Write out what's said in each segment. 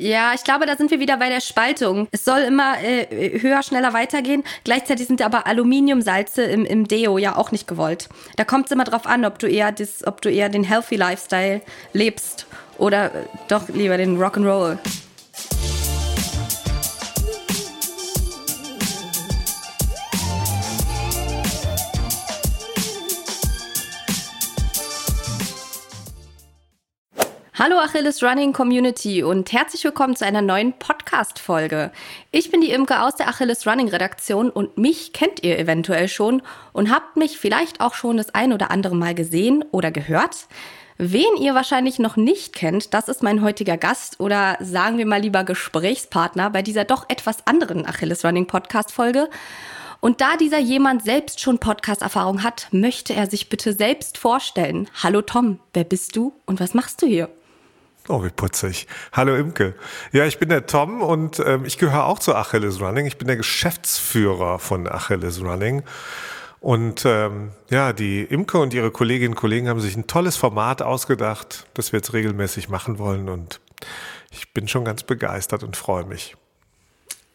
Ja, ich glaube, da sind wir wieder bei der Spaltung. Es soll immer äh, höher, schneller weitergehen. Gleichzeitig sind aber Aluminiumsalze im, im Deo ja auch nicht gewollt. Da kommt es immer drauf an, ob du eher das, ob du eher den Healthy Lifestyle lebst oder äh, doch lieber den Rock'n'Roll. Hallo Achilles Running Community und herzlich willkommen zu einer neuen Podcast-Folge. Ich bin die Imke aus der Achilles Running Redaktion und mich kennt ihr eventuell schon und habt mich vielleicht auch schon das ein oder andere Mal gesehen oder gehört. Wen ihr wahrscheinlich noch nicht kennt, das ist mein heutiger Gast oder sagen wir mal lieber Gesprächspartner bei dieser doch etwas anderen Achilles Running Podcast Folge. Und da dieser jemand selbst schon Podcast-Erfahrung hat, möchte er sich bitte selbst vorstellen. Hallo Tom, wer bist du und was machst du hier? Oh, wie putzig. Hallo Imke. Ja, ich bin der Tom und ähm, ich gehöre auch zu Achilles Running. Ich bin der Geschäftsführer von Achilles Running. Und ähm, ja, die Imke und ihre Kolleginnen und Kollegen haben sich ein tolles Format ausgedacht, das wir jetzt regelmäßig machen wollen. Und ich bin schon ganz begeistert und freue mich.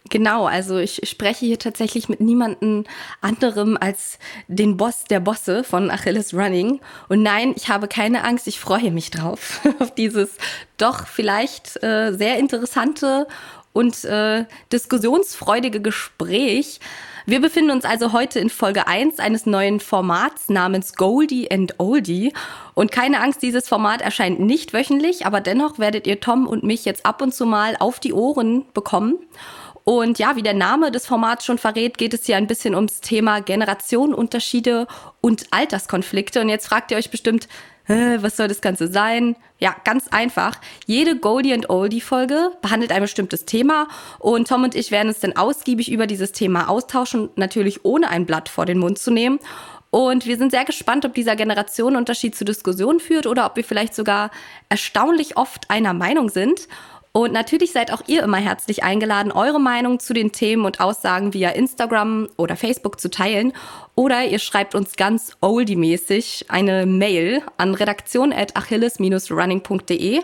Genau, also ich spreche hier tatsächlich mit niemandem anderem als den Boss der Bosse von Achilles Running. Und nein, ich habe keine Angst, ich freue mich drauf, auf dieses doch vielleicht äh, sehr interessante und äh, diskussionsfreudige Gespräch. Wir befinden uns also heute in Folge 1 eines neuen Formats namens Goldie and Oldie. Und keine Angst, dieses Format erscheint nicht wöchentlich, aber dennoch werdet ihr Tom und mich jetzt ab und zu mal auf die Ohren bekommen. Und ja, wie der Name des Formats schon verrät, geht es hier ein bisschen ums Thema Generationenunterschiede und Alterskonflikte. Und jetzt fragt ihr euch bestimmt, was soll das Ganze sein? Ja, ganz einfach. Jede Goldie and Oldie Folge behandelt ein bestimmtes Thema und Tom und ich werden uns dann ausgiebig über dieses Thema austauschen, natürlich ohne ein Blatt vor den Mund zu nehmen. Und wir sind sehr gespannt, ob dieser Generationenunterschied zu Diskussionen führt oder ob wir vielleicht sogar erstaunlich oft einer Meinung sind. Und natürlich seid auch ihr immer herzlich eingeladen, eure Meinung zu den Themen und Aussagen via Instagram oder Facebook zu teilen. Oder ihr schreibt uns ganz oldie-mäßig eine Mail an redaktion.achilles-running.de.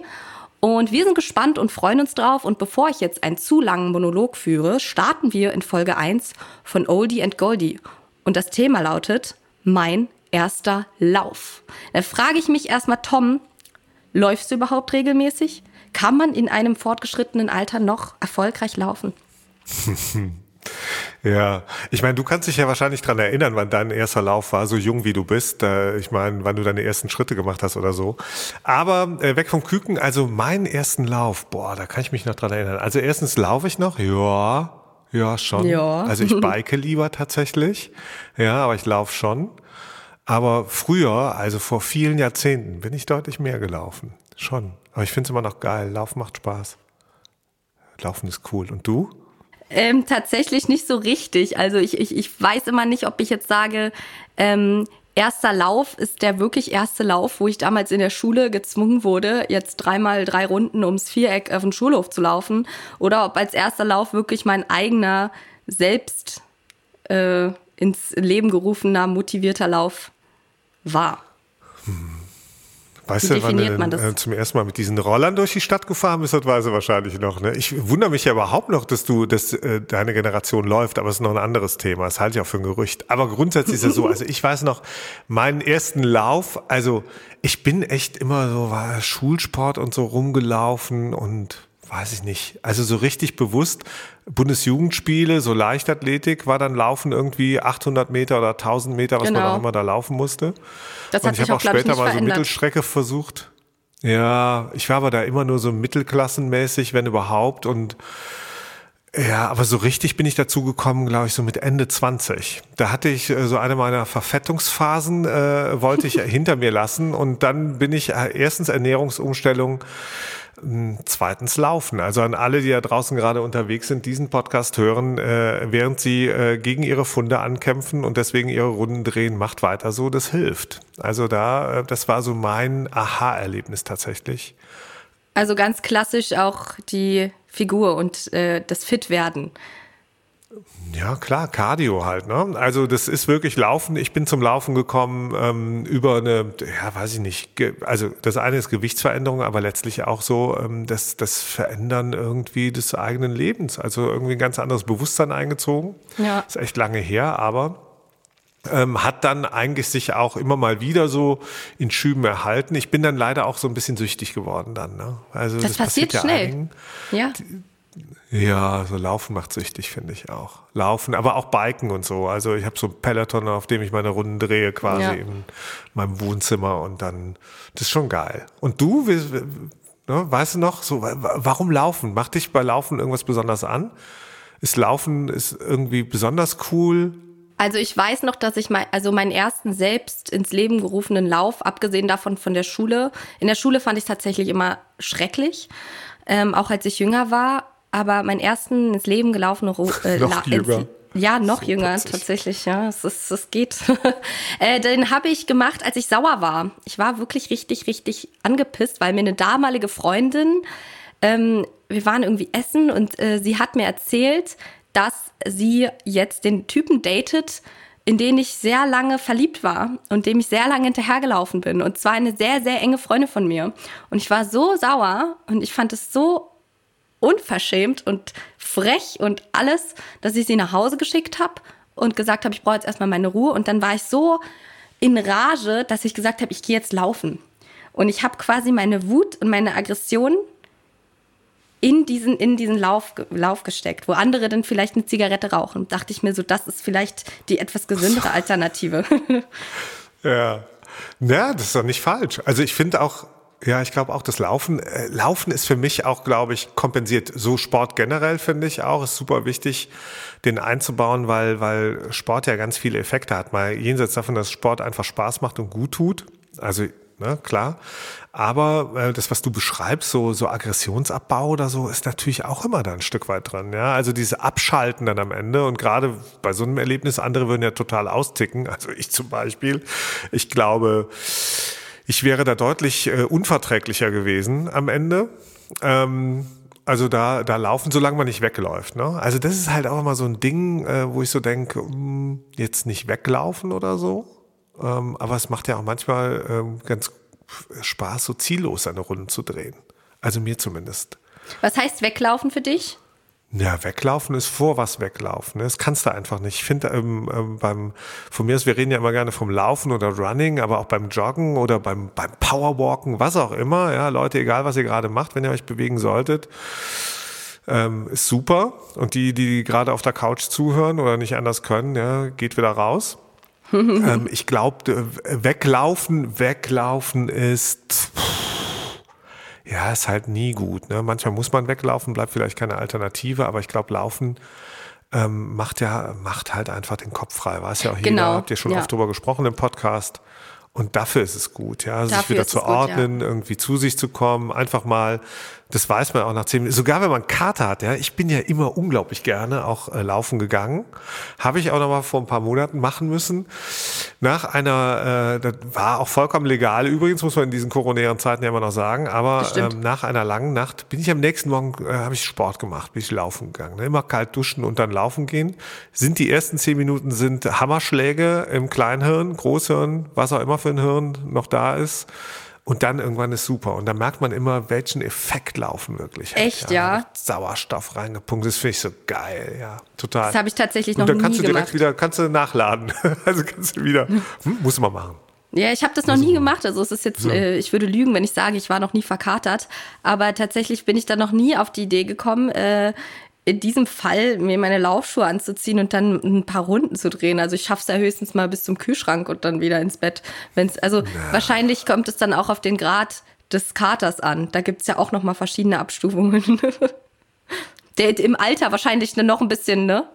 Und wir sind gespannt und freuen uns drauf. Und bevor ich jetzt einen zu langen Monolog führe, starten wir in Folge 1 von Oldie and Goldie. Und das Thema lautet Mein erster Lauf. Da frage ich mich erstmal, Tom, läufst du überhaupt regelmäßig? Kann man in einem fortgeschrittenen Alter noch erfolgreich laufen? Ja, ich meine, du kannst dich ja wahrscheinlich dran erinnern, wann dein erster Lauf war, so jung wie du bist. Äh, ich meine, wann du deine ersten Schritte gemacht hast oder so. Aber äh, weg vom Küken, also meinen ersten Lauf, boah, da kann ich mich noch dran erinnern. Also erstens laufe ich noch, ja, ja schon. Ja. Also ich bike lieber tatsächlich, ja, aber ich laufe schon. Aber früher, also vor vielen Jahrzehnten, bin ich deutlich mehr gelaufen. Schon. Aber ich finde es immer noch geil. Laufen macht Spaß. Laufen ist cool. Und du? Ähm, tatsächlich nicht so richtig. Also ich, ich, ich weiß immer nicht, ob ich jetzt sage, ähm, erster Lauf ist der wirklich erste Lauf, wo ich damals in der Schule gezwungen wurde, jetzt dreimal drei Runden ums Viereck auf den Schulhof zu laufen. Oder ob als erster Lauf wirklich mein eigener, selbst äh, ins Leben gerufener, motivierter Lauf war. Hm. Weißt Wie du, wann du man das? Äh, zum ersten Mal mit diesen Rollern durch die Stadt gefahren bist, das weiß er wahrscheinlich noch. Ne? Ich wundere mich ja überhaupt noch, dass du, dass äh, deine Generation läuft, aber es ist noch ein anderes Thema. Das halte ich auch für ein Gerücht. Aber grundsätzlich ist es so, also ich weiß noch, meinen ersten Lauf, also ich bin echt immer so, war Schulsport und so rumgelaufen und weiß ich nicht. Also so richtig bewusst Bundesjugendspiele, so Leichtathletik war dann Laufen irgendwie 800 Meter oder 1000 Meter, was genau. man auch immer da laufen musste. Das und ich habe auch später mal verändert. so Mittelstrecke versucht. Ja, ich war aber da immer nur so mittelklassenmäßig, wenn überhaupt und ja, aber so richtig bin ich dazu gekommen, glaube ich, so mit Ende 20. Da hatte ich äh, so eine meiner Verfettungsphasen, äh, wollte ich hinter mir lassen und dann bin ich äh, erstens Ernährungsumstellung zweitens laufen. Also an alle, die da draußen gerade unterwegs sind, diesen Podcast hören, äh, während sie äh, gegen ihre Funde ankämpfen und deswegen ihre Runden drehen, macht weiter so, das hilft. Also da, äh, das war so mein Aha-Erlebnis tatsächlich. Also ganz klassisch auch die Figur und äh, das Fitwerden. Ja, klar, Cardio halt. Ne? Also das ist wirklich Laufen. Ich bin zum Laufen gekommen ähm, über eine, ja, weiß ich nicht. Also das eine ist Gewichtsveränderung, aber letztlich auch so ähm, das, das Verändern irgendwie des eigenen Lebens. Also irgendwie ein ganz anderes Bewusstsein eingezogen. Ja. Ist echt lange her, aber ähm, hat dann eigentlich sich auch immer mal wieder so in Schüben erhalten. Ich bin dann leider auch so ein bisschen süchtig geworden dann. Ne? Also das, das passiert, passiert schnell. Einigen, ja. Ja, so Laufen macht süchtig, finde ich auch. Laufen, aber auch Biken und so. Also ich habe so ein Peloton, auf dem ich meine Runden drehe, quasi ja. in meinem Wohnzimmer und dann, das ist schon geil. Und du, ne, weißt du noch, so, warum Laufen? Macht dich bei Laufen irgendwas besonders an? Ist Laufen ist irgendwie besonders cool? Also ich weiß noch, dass ich mein, also meinen ersten selbst ins Leben gerufenen Lauf, abgesehen davon von der Schule, in der Schule fand ich tatsächlich immer schrecklich, ähm, auch als ich jünger war. Aber meinen ersten ins Leben gelaufenen äh, noch jünger. Ja, noch so jünger plötzlich. tatsächlich, ja. Es, ist, es geht. äh, den habe ich gemacht, als ich sauer war. Ich war wirklich richtig, richtig angepisst, weil mir eine damalige Freundin, ähm, wir waren irgendwie essen und äh, sie hat mir erzählt, dass sie jetzt den Typen datet, in den ich sehr lange verliebt war und dem ich sehr lange hinterhergelaufen bin. Und zwar eine sehr, sehr enge Freundin von mir. Und ich war so sauer und ich fand es so unverschämt und frech und alles, dass ich sie nach Hause geschickt habe und gesagt habe, ich brauche jetzt erstmal meine Ruhe. Und dann war ich so in Rage, dass ich gesagt habe, ich gehe jetzt laufen. Und ich habe quasi meine Wut und meine Aggression in diesen, in diesen Lauf, Lauf gesteckt, wo andere dann vielleicht eine Zigarette rauchen. Dachte ich mir so, das ist vielleicht die etwas gesündere Alternative. ja. Ja, das ist doch nicht falsch. Also ich finde auch, ja, ich glaube auch das Laufen. Äh, Laufen ist für mich auch, glaube ich, kompensiert. So Sport generell finde ich auch, ist super wichtig, den einzubauen, weil, weil Sport ja ganz viele Effekte hat. Mal jenseits davon, dass Sport einfach Spaß macht und gut tut. Also ne, klar. Aber äh, das, was du beschreibst, so, so Aggressionsabbau oder so, ist natürlich auch immer da ein Stück weit dran. Ja? Also diese Abschalten dann am Ende und gerade bei so einem Erlebnis, andere würden ja total austicken. Also ich zum Beispiel. Ich glaube, ich wäre da deutlich äh, unverträglicher gewesen am Ende. Ähm, also da, da laufen, solange man nicht wegläuft. Ne? Also das ist halt auch immer so ein Ding, äh, wo ich so denke, hm, jetzt nicht weglaufen oder so. Ähm, aber es macht ja auch manchmal ähm, ganz Spaß, so ziellos eine Runde zu drehen. Also mir zumindest. Was heißt weglaufen für dich? Ja, weglaufen ist vor was weglaufen. Das kannst du einfach nicht. Ich finde, ähm, ähm, beim, von mir aus, wir reden ja immer gerne vom Laufen oder Running, aber auch beim Joggen oder beim, beim Powerwalken, was auch immer. Ja, Leute, egal was ihr gerade macht, wenn ihr euch bewegen solltet, ähm, ist super. Und die, die gerade auf der Couch zuhören oder nicht anders können, ja, geht wieder raus. ähm, ich glaube, weglaufen, weglaufen ist, ja, ist halt nie gut. Ne? Manchmal muss man weglaufen, bleibt vielleicht keine Alternative, aber ich glaube, Laufen ähm, macht ja, macht halt einfach den Kopf frei. Weiß ja auch jeder, genau. habt ihr schon ja. oft drüber gesprochen im Podcast. Und dafür ist es gut, ja, sich wieder zu ordnen, gut, ja. irgendwie zu sich zu kommen, einfach mal das weiß man auch nach zehn Minuten. Sogar wenn man Kater hat, ja. Ich bin ja immer unglaublich gerne auch äh, laufen gegangen. Habe ich auch noch mal vor ein paar Monaten machen müssen. Nach einer, äh, das war auch vollkommen legal. Übrigens muss man in diesen koronären Zeiten ja immer noch sagen. Aber ähm, nach einer langen Nacht bin ich am nächsten Morgen, äh, habe ich Sport gemacht, bin ich laufen gegangen. Ne? Immer kalt duschen und dann laufen gehen. Sind die ersten zehn Minuten sind Hammerschläge im Kleinhirn, Großhirn, was auch immer für ein Hirn noch da ist. Und dann irgendwann ist super. Und dann merkt man immer, welchen Effekt laufen wirklich. Echt, ja. ja. Sauerstoff reingepumpt. Das finde ich so geil, ja. Total. Das habe ich tatsächlich noch nie gemacht. Und dann kannst du direkt wieder, kannst du nachladen. also kannst du wieder, hm, muss man machen. Ja, ich habe das noch nie gemacht. Also es ist jetzt, äh, ich würde lügen, wenn ich sage, ich war noch nie verkatert. Aber tatsächlich bin ich da noch nie auf die Idee gekommen, äh, in diesem Fall mir meine Laufschuhe anzuziehen und dann ein paar Runden zu drehen. Also ich schaffe es ja höchstens mal bis zum Kühlschrank und dann wieder ins Bett. Wenn's, also ja. wahrscheinlich kommt es dann auch auf den Grad des Katers an. Da gibt es ja auch noch mal verschiedene Abstufungen. Der im Alter wahrscheinlich noch ein bisschen, ne?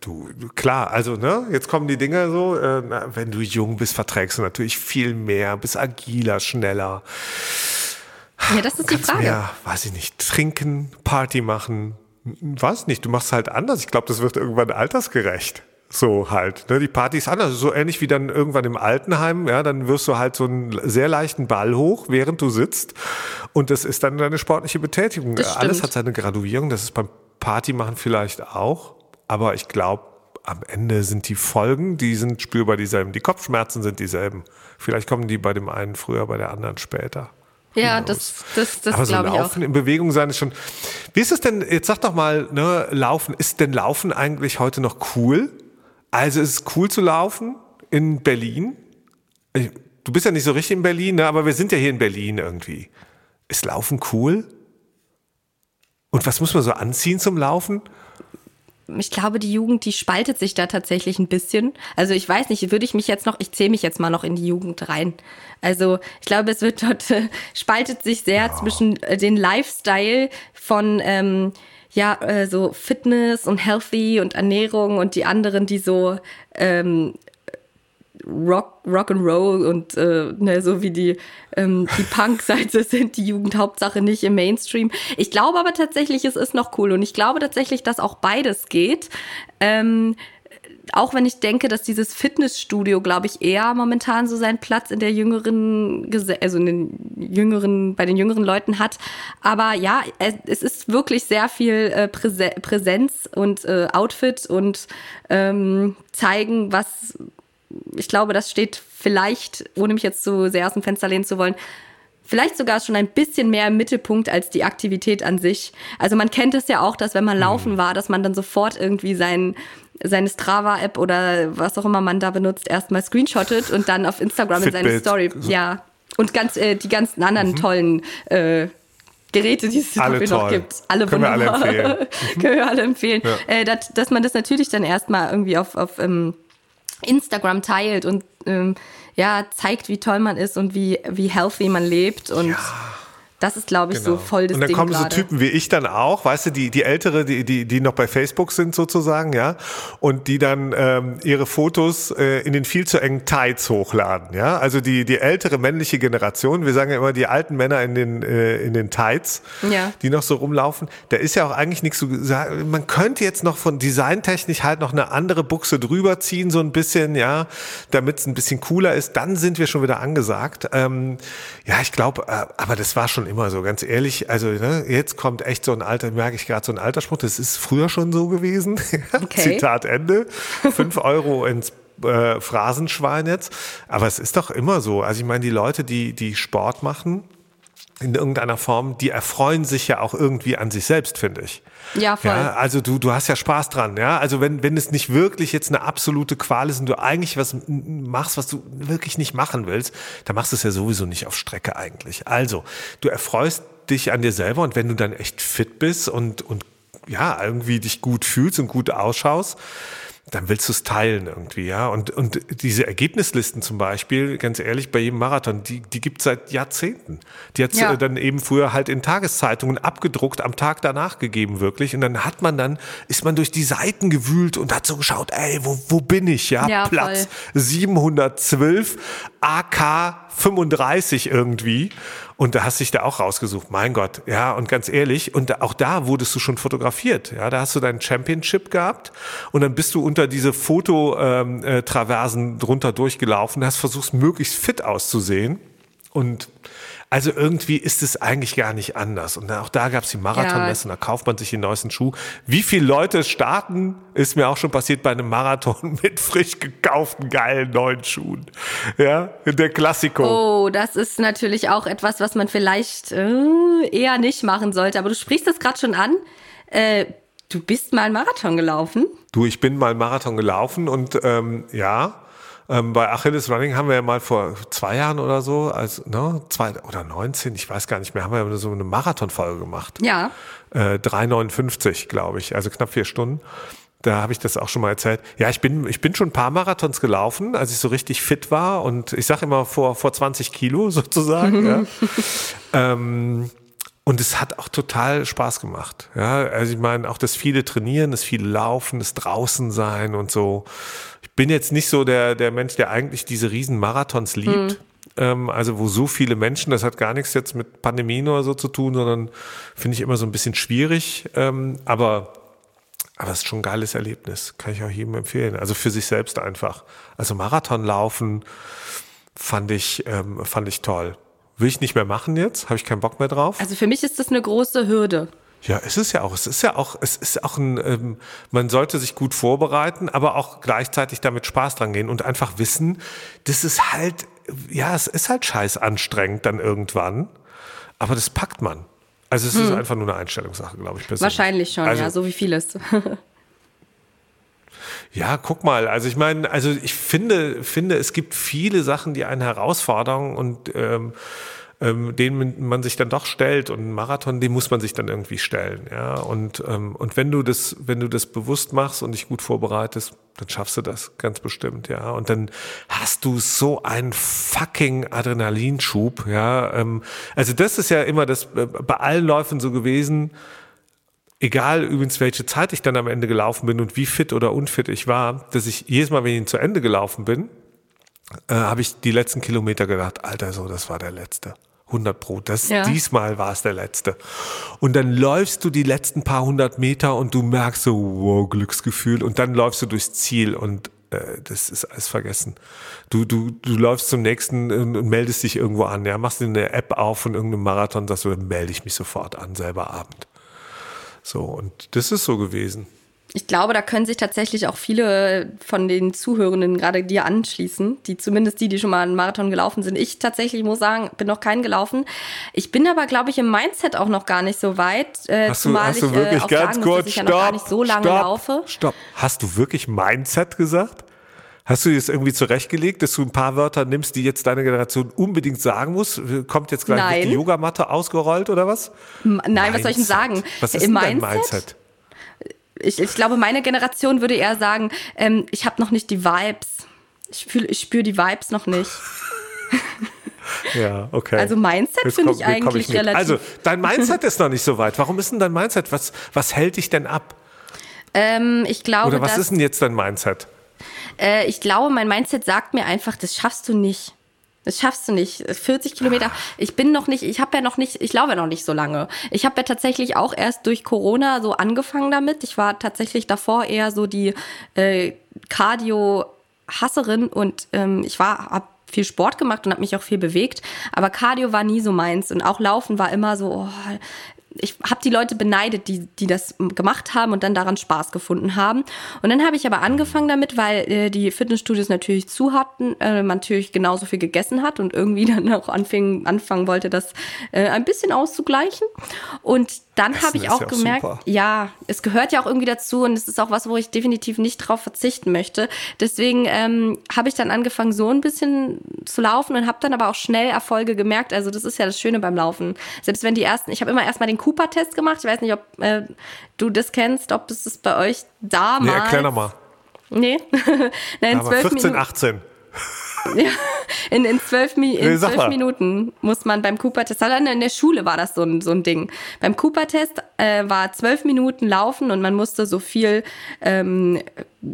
Du, klar, also ne, jetzt kommen die Dinge so, äh, wenn du jung bist, verträgst du natürlich viel mehr, bist agiler, schneller. Ja, das ist die Frage. Mehr, weiß ich nicht, trinken, Party machen, weiß nicht, du machst halt anders. Ich glaube, das wird irgendwann altersgerecht. So halt. Ne? Die Party ist anders. So ähnlich wie dann irgendwann im Altenheim, ja, dann wirst du halt so einen sehr leichten Ball hoch, während du sitzt. Und das ist dann deine sportliche Betätigung. Alles hat seine Graduierung. Das ist beim Party machen vielleicht auch. aber ich glaube, am Ende sind die Folgen, die sind spürbar dieselben. Die Kopfschmerzen sind dieselben. Vielleicht kommen die bei dem einen früher, bei der anderen später. Ja, das, das, das Aber so glaube ich Laufen in Bewegung sein ist schon. Wie ist es denn, jetzt sag doch mal, ne, Laufen, ist denn Laufen eigentlich heute noch cool? Also ist es cool zu laufen in Berlin? Du bist ja nicht so richtig in Berlin, ne, aber wir sind ja hier in Berlin irgendwie. Ist Laufen cool? Und was muss man so anziehen zum Laufen? Ich glaube, die Jugend, die spaltet sich da tatsächlich ein bisschen. Also ich weiß nicht, würde ich mich jetzt noch, ich zähle mich jetzt mal noch in die Jugend rein. Also ich glaube, es wird dort, äh, spaltet sich sehr oh. zwischen äh, den Lifestyle von, ähm, ja, äh, so Fitness und Healthy und Ernährung und die anderen, die so ähm, Rock, Rock and Roll und äh, ne, so wie die, ähm, die Punk-Seite sind die Jugend Hauptsache nicht im Mainstream. Ich glaube aber tatsächlich, es ist noch cool und ich glaube tatsächlich, dass auch beides geht. Ähm, auch wenn ich denke, dass dieses Fitnessstudio, glaube ich, eher momentan so seinen Platz in der jüngeren, also in den jüngeren, bei den jüngeren Leuten hat. Aber ja, es ist wirklich sehr viel äh, Präsenz und äh, Outfit und ähm, zeigen, was ich glaube, das steht vielleicht, ohne mich jetzt zu sehr aus dem Fenster lehnen zu wollen, vielleicht sogar schon ein bisschen mehr im Mittelpunkt als die Aktivität an sich. Also man kennt es ja auch, dass wenn man laufen mhm. war, dass man dann sofort irgendwie sein, seine Strava-App oder was auch immer man da benutzt, erstmal screenshottet und dann auf Instagram in seine Story. Ja. Und ganz äh, die ganzen anderen mhm. tollen äh, Geräte, die es alle noch gibt. Alle Können wunderbar. wir alle empfehlen. Können wir alle empfehlen. Ja. Äh, dass, dass man das natürlich dann erstmal irgendwie auf, auf ähm, Instagram teilt und ähm, ja, zeigt, wie toll man ist und wie, wie healthy man lebt und ja. Das ist, glaube ich, genau. so voll das Und dann Ding kommen grade. so Typen wie ich dann auch, weißt du, die, die Ältere, die, die, die noch bei Facebook sind sozusagen, ja, und die dann ähm, ihre Fotos äh, in den viel zu engen Tights hochladen, ja. Also die, die ältere männliche Generation, wir sagen ja immer die alten Männer in den, äh, in den Tights, ja. die noch so rumlaufen, da ist ja auch eigentlich nichts zu sagen. Man könnte jetzt noch von designtechnisch halt noch eine andere Buchse drüber ziehen, so ein bisschen, ja, damit es ein bisschen cooler ist. Dann sind wir schon wieder angesagt. Ähm, ja, ich glaube, äh, aber das war schon immer immer so, ganz ehrlich. Also ne, jetzt kommt echt so ein alter, merke ich gerade so ein Altersspruch. Das ist früher schon so gewesen. Okay. Zitat Ende. Fünf Euro ins äh, Phrasenschwein jetzt. Aber es ist doch immer so. Also ich meine, die Leute, die, die Sport machen, in irgendeiner Form, die erfreuen sich ja auch irgendwie an sich selbst, finde ich. Ja, voll. Ja, also du, du hast ja Spaß dran, ja. Also wenn, wenn es nicht wirklich jetzt eine absolute Qual ist und du eigentlich was machst, was du wirklich nicht machen willst, dann machst du es ja sowieso nicht auf Strecke eigentlich. Also, du erfreust dich an dir selber und wenn du dann echt fit bist und, und ja, irgendwie dich gut fühlst und gut ausschaust, dann willst du es teilen irgendwie, ja. Und, und diese Ergebnislisten zum Beispiel, ganz ehrlich, bei jedem Marathon, die, die gibt es seit Jahrzehnten. Die hat ja. dann eben früher halt in Tageszeitungen abgedruckt, am Tag danach gegeben, wirklich. Und dann hat man dann, ist man durch die Seiten gewühlt und hat so geschaut, ey, wo, wo bin ich, ja? ja Platz voll. 712, AK 35 irgendwie. Und da hast du dich da auch rausgesucht. Mein Gott, ja, und ganz ehrlich, und auch da wurdest du schon fotografiert. Ja, da hast du deinen Championship gehabt und dann bist du unter diese Fototraversen ähm, äh, drunter durchgelaufen, hast versucht, möglichst fit auszusehen. Und also irgendwie ist es eigentlich gar nicht anders. Und auch da gab es die Marathonmesse, ja. da kauft man sich den neuesten Schuh. Wie viele Leute starten, ist mir auch schon passiert bei einem Marathon mit frisch gekauften geilen neuen Schuhen. Ja, der Klassiko. Oh, das ist natürlich auch etwas, was man vielleicht äh, eher nicht machen sollte. Aber du sprichst das gerade schon an. Äh, du bist mal einen Marathon gelaufen. Du, ich bin mal einen Marathon gelaufen und ähm, ja, ähm, bei Achilles Running haben wir ja mal vor zwei Jahren oder so, als, ne, zwei oder 19, ich weiß gar nicht mehr, haben wir ja so eine Marathonfolge gemacht. Ja. Äh, 3,59, glaube ich, also knapp vier Stunden. Da habe ich das auch schon mal erzählt. Ja, ich bin, ich bin schon ein paar Marathons gelaufen, als ich so richtig fit war und ich sage immer vor, vor 20 Kilo sozusagen. ja. ähm, und es hat auch total Spaß gemacht. Ja, also ich meine, auch das viele Trainieren, das viele Laufen, das draußen sein und so bin jetzt nicht so der, der Mensch, der eigentlich diese riesen Marathons liebt. Mhm. Also wo so viele Menschen, das hat gar nichts jetzt mit Pandemien oder so zu tun, sondern finde ich immer so ein bisschen schwierig. Ähm, aber aber es ist schon ein geiles Erlebnis, kann ich auch jedem empfehlen. Also für sich selbst einfach. Also Marathon laufen fand ich, ähm, fand ich toll. Will ich nicht mehr machen jetzt, habe ich keinen Bock mehr drauf. Also für mich ist das eine große Hürde. Ja, es ist ja auch, es ist ja auch, es ist auch ein, ähm, man sollte sich gut vorbereiten, aber auch gleichzeitig damit Spaß dran gehen und einfach wissen, das ist halt, ja, es ist halt scheiß anstrengend dann irgendwann, aber das packt man. Also es hm. ist einfach nur eine Einstellungssache, glaube ich. Persönlich. Wahrscheinlich schon, also, ja, so wie vieles. ja, guck mal, also ich meine, also ich finde, finde, es gibt viele Sachen, die einen herausfordern und ähm, ähm, denen man sich dann doch stellt. Und ein Marathon, den muss man sich dann irgendwie stellen. Ja? Und, ähm, und wenn du das, wenn du das bewusst machst und dich gut vorbereitest, dann schaffst du das ganz bestimmt, ja. Und dann hast du so einen fucking Adrenalinschub, ja. Ähm, also das ist ja immer das äh, bei allen Läufen so gewesen. Egal übrigens, welche Zeit ich dann am Ende gelaufen bin und wie fit oder unfit ich war, dass ich jedes Mal, wenn ich zu Ende gelaufen bin, äh, habe ich die letzten Kilometer gedacht, Alter, so, das war der letzte. 100 Pro. Das, ja. Diesmal war es der letzte. Und dann läufst du die letzten paar hundert Meter und du merkst so, wow, Glücksgefühl. Und dann läufst du durchs Ziel und äh, das ist alles vergessen. Du, du, du läufst zum nächsten und meldest dich irgendwo an. Ja, machst dir eine App auf von irgendeinem Marathon, sagst du, dann melde ich mich sofort an, selber Abend. So, und das ist so gewesen ich glaube, da können sich tatsächlich auch viele von den Zuhörenden gerade dir anschließen, die zumindest die, die schon mal einen Marathon gelaufen sind. Ich tatsächlich muss sagen, bin noch keinen gelaufen. Ich bin aber, glaube ich, im Mindset auch noch gar nicht so weit. Äh, hast du, hast du ich, wirklich äh, ganz kurz, muss, ich stopp, ja gar nicht so lange stopp, laufe. Stopp. Hast du wirklich Mindset gesagt? Hast du dir das irgendwie zurechtgelegt, dass du ein paar Wörter nimmst, die jetzt deine Generation unbedingt sagen muss? Kommt jetzt gleich die Yogamatte ausgerollt oder was? Nein, Mindset. was soll ich denn sagen? Was ist denn dein Mindset? Ich, ich glaube, meine Generation würde eher sagen, ähm, ich habe noch nicht die Vibes. Ich ich spüre die Vibes noch nicht. Ja, okay. Also Mindset finde ich eigentlich ich relativ. Also dein Mindset ist noch nicht so weit. Warum ist denn dein Mindset? Was, was hält dich denn ab? Ähm, ich glaube. Oder was dass, ist denn jetzt dein Mindset? Äh, ich glaube, mein Mindset sagt mir einfach, das schaffst du nicht. Das schaffst du nicht. 40 Kilometer. Ich bin noch nicht, ich habe ja noch nicht, ich laufe ja noch nicht so lange. Ich habe ja tatsächlich auch erst durch Corona so angefangen damit. Ich war tatsächlich davor eher so die äh, Cardio-Hasserin und ähm, ich war, hab viel Sport gemacht und habe mich auch viel bewegt, aber Cardio war nie so meins und auch Laufen war immer so, oh, ich habe die Leute beneidet, die, die das gemacht haben und dann daran Spaß gefunden haben. Und dann habe ich aber angefangen damit, weil äh, die Fitnessstudios natürlich zu hatten, äh, man natürlich genauso viel gegessen hat und irgendwie dann auch anfing, anfangen wollte, das äh, ein bisschen auszugleichen. Und dann habe ich auch gemerkt, auch ja, es gehört ja auch irgendwie dazu und es ist auch was, wo ich definitiv nicht drauf verzichten möchte. Deswegen ähm, habe ich dann angefangen, so ein bisschen zu laufen und habe dann aber auch schnell Erfolge gemerkt. Also das ist ja das Schöne beim Laufen. Selbst wenn die ersten, ich habe immer erstmal den Cooper-Test gemacht. Ich weiß nicht, ob äh, du das kennst, ob das bei euch damals... Nee, erklär nochmal. Nee, Nein, 14, 18. Ja, in, in zwölf, Mi in zwölf Minuten muss man beim Cooper-Test, in der Schule war das so ein, so ein Ding. Beim Cooper-Test äh, war zwölf Minuten laufen und man musste so viel ähm,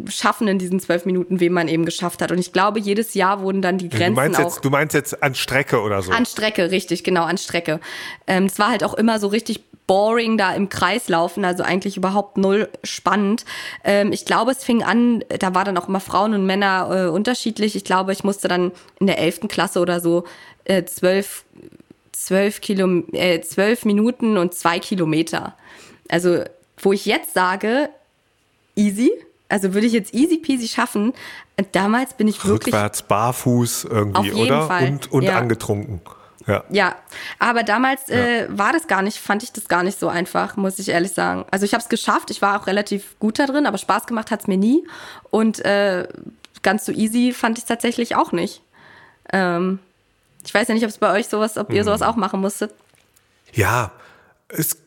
schaffen in diesen zwölf Minuten, wie man eben geschafft hat. Und ich glaube, jedes Jahr wurden dann die Grenzen du meinst auch... Jetzt, du meinst jetzt an Strecke oder so? An Strecke, richtig, genau, an Strecke. Ähm, es war halt auch immer so richtig boring da im Kreis laufen, also eigentlich überhaupt null spannend. Ähm, ich glaube, es fing an, da war dann auch immer Frauen und Männer äh, unterschiedlich. Ich glaube, ich musste dann in der elften Klasse oder so äh, zwölf, zwölf, Kilo, äh, zwölf Minuten und zwei Kilometer. Also, wo ich jetzt sage, easy, also würde ich jetzt easy peasy schaffen. Damals bin ich wirklich. Rückwärts, barfuß irgendwie, oder? Fall. Und, und ja. angetrunken. Ja. ja, aber damals äh, war das gar nicht, fand ich das gar nicht so einfach, muss ich ehrlich sagen. Also ich habe es geschafft, ich war auch relativ gut da drin, aber Spaß gemacht hat es mir nie. Und äh, ganz so easy fand ich es tatsächlich auch nicht. Ähm, ich weiß ja nicht, ob es bei euch sowas, ob ihr hm. sowas auch machen musstet. Ja, es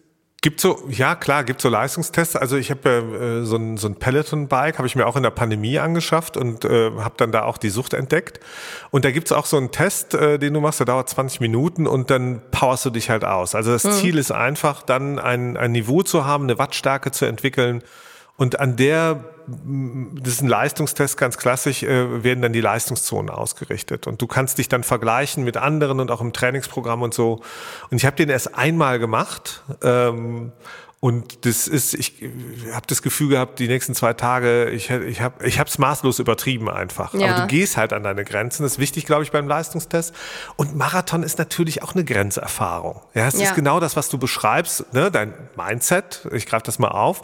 Gibt so, ja klar, gibt so Leistungstests. Also ich habe äh, so ein, so ein Peloton-Bike, habe ich mir auch in der Pandemie angeschafft und äh, habe dann da auch die Sucht entdeckt. Und da gibt's auch so einen Test, äh, den du machst, der dauert 20 Minuten und dann powerst du dich halt aus. Also das mhm. Ziel ist einfach, dann ein, ein Niveau zu haben, eine Wattstärke zu entwickeln. Und an der das ist ein Leistungstest, ganz klassisch, äh, werden dann die Leistungszonen ausgerichtet. Und du kannst dich dann vergleichen mit anderen und auch im Trainingsprogramm und so. Und ich habe den erst einmal gemacht. Ähm, Und das ist, ich habe das Gefühl gehabt, die nächsten zwei Tage, ich, ich habe ich es maßlos übertrieben einfach. Ja. Aber du gehst halt an deine Grenzen. Das ist wichtig, glaube ich, beim Leistungstest. Und Marathon ist natürlich auch eine Grenzerfahrung. Ja, es ja. ist genau das, was du beschreibst, ne? dein Mindset, ich greife das mal auf,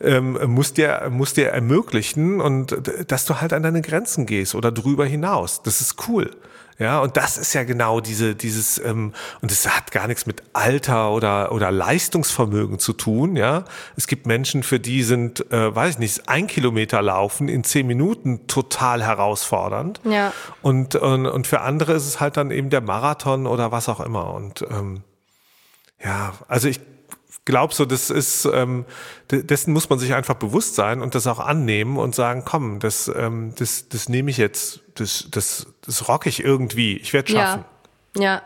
ähm, muss, dir, muss dir ermöglichen und dass du halt an deine Grenzen gehst oder drüber hinaus. Das ist cool. Ja, und das ist ja genau diese, dieses, ähm, und es hat gar nichts mit Alter oder, oder Leistungsvermögen zu tun, ja. Es gibt Menschen, für die sind, äh, weiß ich nicht, ein Kilometer laufen in zehn Minuten total herausfordernd. Ja. Und, und, und für andere ist es halt dann eben der Marathon oder was auch immer. Und ähm, ja, also ich glaube so, das ist, ähm, dessen muss man sich einfach bewusst sein und das auch annehmen und sagen, komm, das, ähm, das, das nehme ich jetzt, das, das, das rock ich irgendwie, ich werde schaffen. Ja, ja.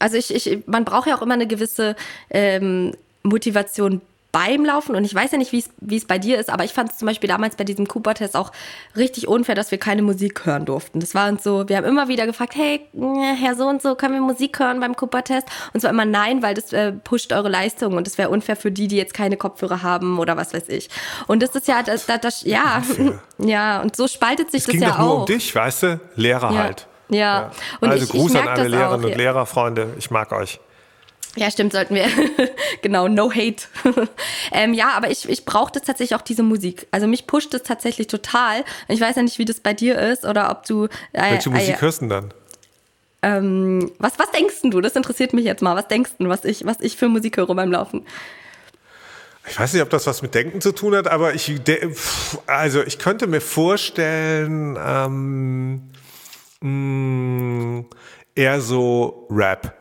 Also ich, ich, man braucht ja auch immer eine gewisse ähm, Motivation beim Laufen und ich weiß ja nicht, wie es bei dir ist, aber ich fand es zum Beispiel damals bei diesem Cooper-Test auch richtig unfair, dass wir keine Musik hören durften. Das war uns so, wir haben immer wieder gefragt, hey, Herr so und so, können wir Musik hören beim Cooper-Test? Und zwar immer nein, weil das äh, pusht eure Leistung und das wäre unfair für die, die jetzt keine Kopfhörer haben oder was weiß ich. Und das ist ja, das, das, das ja, ja, und so spaltet sich es das ging ja doch nur auch. um dich, weißt du? Lehrer ja. halt. Ja. ja. Und also ich, Gruß ich an alle Lehrerinnen und Lehrer, Freunde. Ich mag euch. Ja, stimmt, sollten wir. genau, no hate. ähm, ja, aber ich, ich brauchte tatsächlich auch diese Musik. Also mich pusht es tatsächlich total. Ich weiß ja nicht, wie das bei dir ist oder ob du. Äh, Welche Musik äh, hörst du denn dann? Ähm, was, was denkst du? Das interessiert mich jetzt mal. Was denkst du, was ich, was ich für Musik höre beim Laufen? Ich weiß nicht, ob das was mit Denken zu tun hat, aber ich, also ich könnte mir vorstellen, ähm, mh, mm, eher so Rap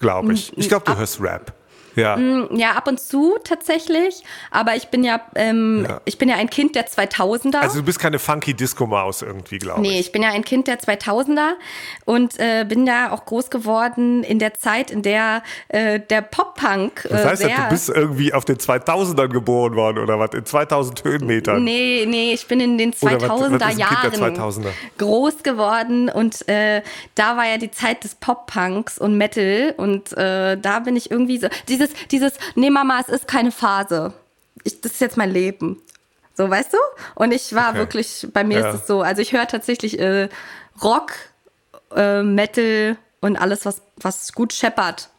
glaube ich. Ich glaube, du hörst Rap. Ja. Mm, ja, ab und zu tatsächlich. Aber ich bin ja, ähm, ja. ich bin ja ein Kind der 2000er. Also du bist keine funky Disco-Maus irgendwie, glaube ich. Nee, ich bin ja ein Kind der 2000er und äh, bin da auch groß geworden in der Zeit, in der äh, der Pop-Punk. Äh, das heißt ja, du bist irgendwie auf den 2000ern geboren worden oder was? In 2000 Höhenmetern? Nee, nee, ich bin in den 2000er was, Jahren 2000er? groß geworden und äh, da war ja die Zeit des Pop-Punks und Metal und äh, da bin ich irgendwie so. Diese dieses, dieses, nee Mama, es ist keine Phase. Ich, das ist jetzt mein Leben. So, weißt du? Und ich war okay. wirklich, bei mir ja. ist es so, also ich höre tatsächlich äh, Rock, äh, Metal und alles, was, was gut scheppert.